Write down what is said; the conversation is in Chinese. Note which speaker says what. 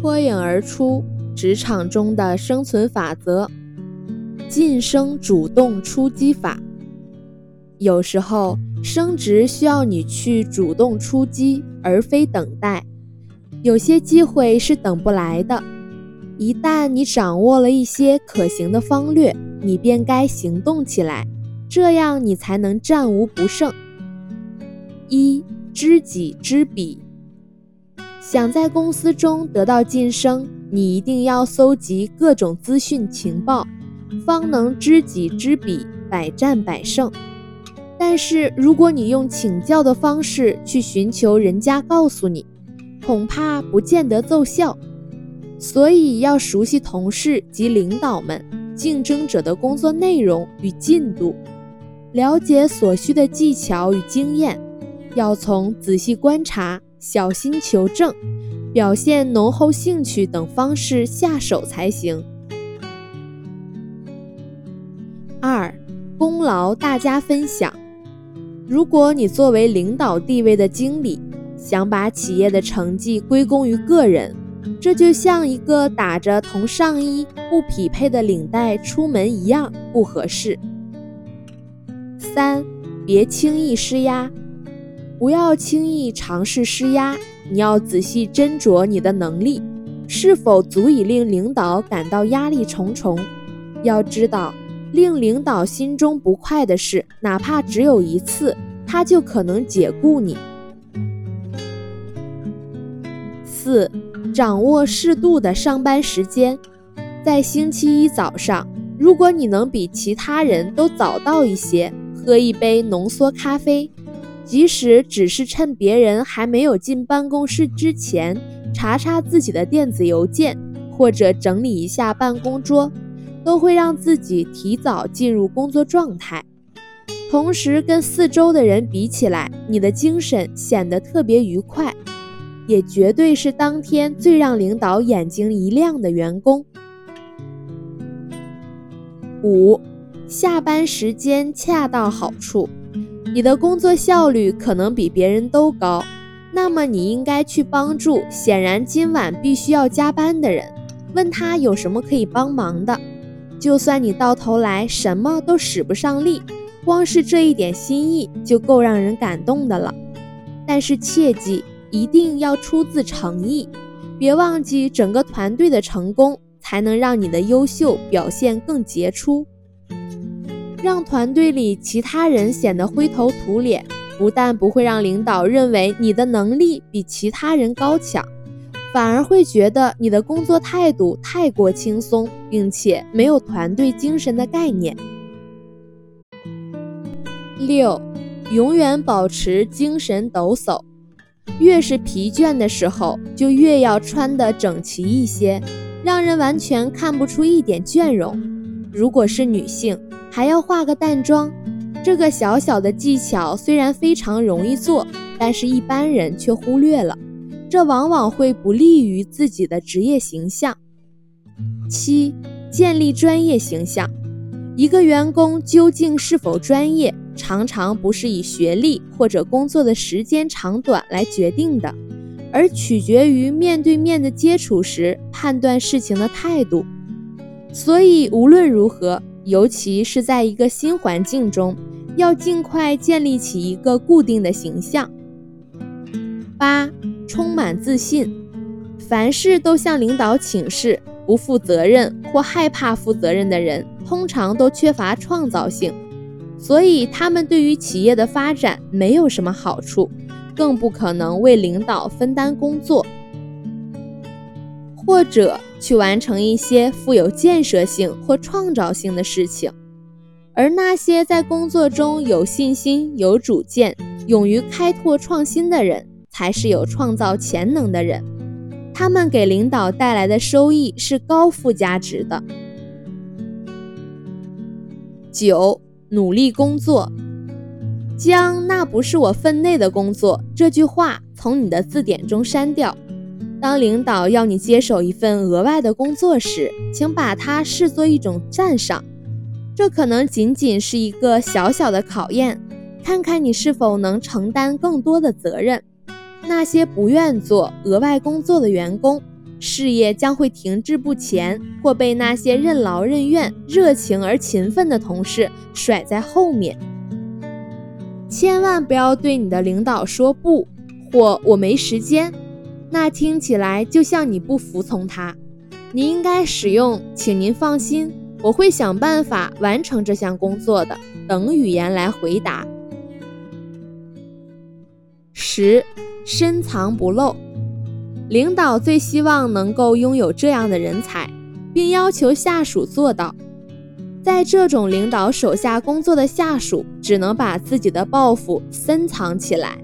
Speaker 1: 脱颖而出，职场中的生存法则——晋升主动出击法。有时候，升职需要你去主动出击，而非等待。有些机会是等不来的。一旦你掌握了一些可行的方略，你便该行动起来，这样你才能战无不胜。一知己知彼。想在公司中得到晋升，你一定要搜集各种资讯情报，方能知己知彼，百战百胜。但是，如果你用请教的方式去寻求人家告诉你，恐怕不见得奏效。所以要熟悉同事及领导们、竞争者的工作内容与进度，了解所需的技巧与经验，要从仔细观察、小心求证、表现浓厚兴趣等方式下手才行。二、功劳大家分享。如果你作为领导地位的经理，想把企业的成绩归功于个人，这就像一个打着同上衣不匹配的领带出门一样不合适。三，别轻易施压，不要轻易尝试施压，你要仔细斟酌你的能力是否足以令领导感到压力重重。要知道，令领导心中不快的事，哪怕只有一次，他就可能解雇你。四。掌握适度的上班时间，在星期一早上，如果你能比其他人都早到一些，喝一杯浓缩咖啡，即使只是趁别人还没有进办公室之前，查查自己的电子邮件，或者整理一下办公桌，都会让自己提早进入工作状态。同时，跟四周的人比起来，你的精神显得特别愉快。也绝对是当天最让领导眼睛一亮的员工。五，下班时间恰到好处。你的工作效率可能比别人都高，那么你应该去帮助显然今晚必须要加班的人，问他有什么可以帮忙的。就算你到头来什么都使不上力，光是这一点心意就够让人感动的了。但是切记。一定要出自诚意，别忘记整个团队的成功才能让你的优秀表现更杰出。让团队里其他人显得灰头土脸，不但不会让领导认为你的能力比其他人高强，反而会觉得你的工作态度太过轻松，并且没有团队精神的概念。六，永远保持精神抖擞。越是疲倦的时候，就越要穿得整齐一些，让人完全看不出一点倦容。如果是女性，还要化个淡妆。这个小小的技巧虽然非常容易做，但是一般人却忽略了，这往往会不利于自己的职业形象。七，建立专业形象。一个员工究竟是否专业？常常不是以学历或者工作的时间长短来决定的，而取决于面对面的接触时判断事情的态度。所以无论如何，尤其是在一个新环境中，要尽快建立起一个固定的形象。八，充满自信，凡事都向领导请示，不负责任或害怕负责任的人，通常都缺乏创造性。所以，他们对于企业的发展没有什么好处，更不可能为领导分担工作，或者去完成一些富有建设性或创造性的事情。而那些在工作中有信心、有主见、勇于开拓创新的人，才是有创造潜能的人。他们给领导带来的收益是高附加值的。九。努力工作，将“那不是我分内的工作”这句话从你的字典中删掉。当领导要你接手一份额外的工作时，请把它视作一种赞赏。这可能仅仅是一个小小的考验，看看你是否能承担更多的责任。那些不愿做额外工作的员工，事业将会停滞不前，或被那些任劳任怨、热情而勤奋的同事甩在后面。千万不要对你的领导说不，或我没时间，那听起来就像你不服从他。你应该使用“请您放心，我会想办法完成这项工作的”等语言来回答。十，深藏不露。领导最希望能够拥有这样的人才，并要求下属做到。在这种领导手下工作的下属，只能把自己的抱负深藏起来。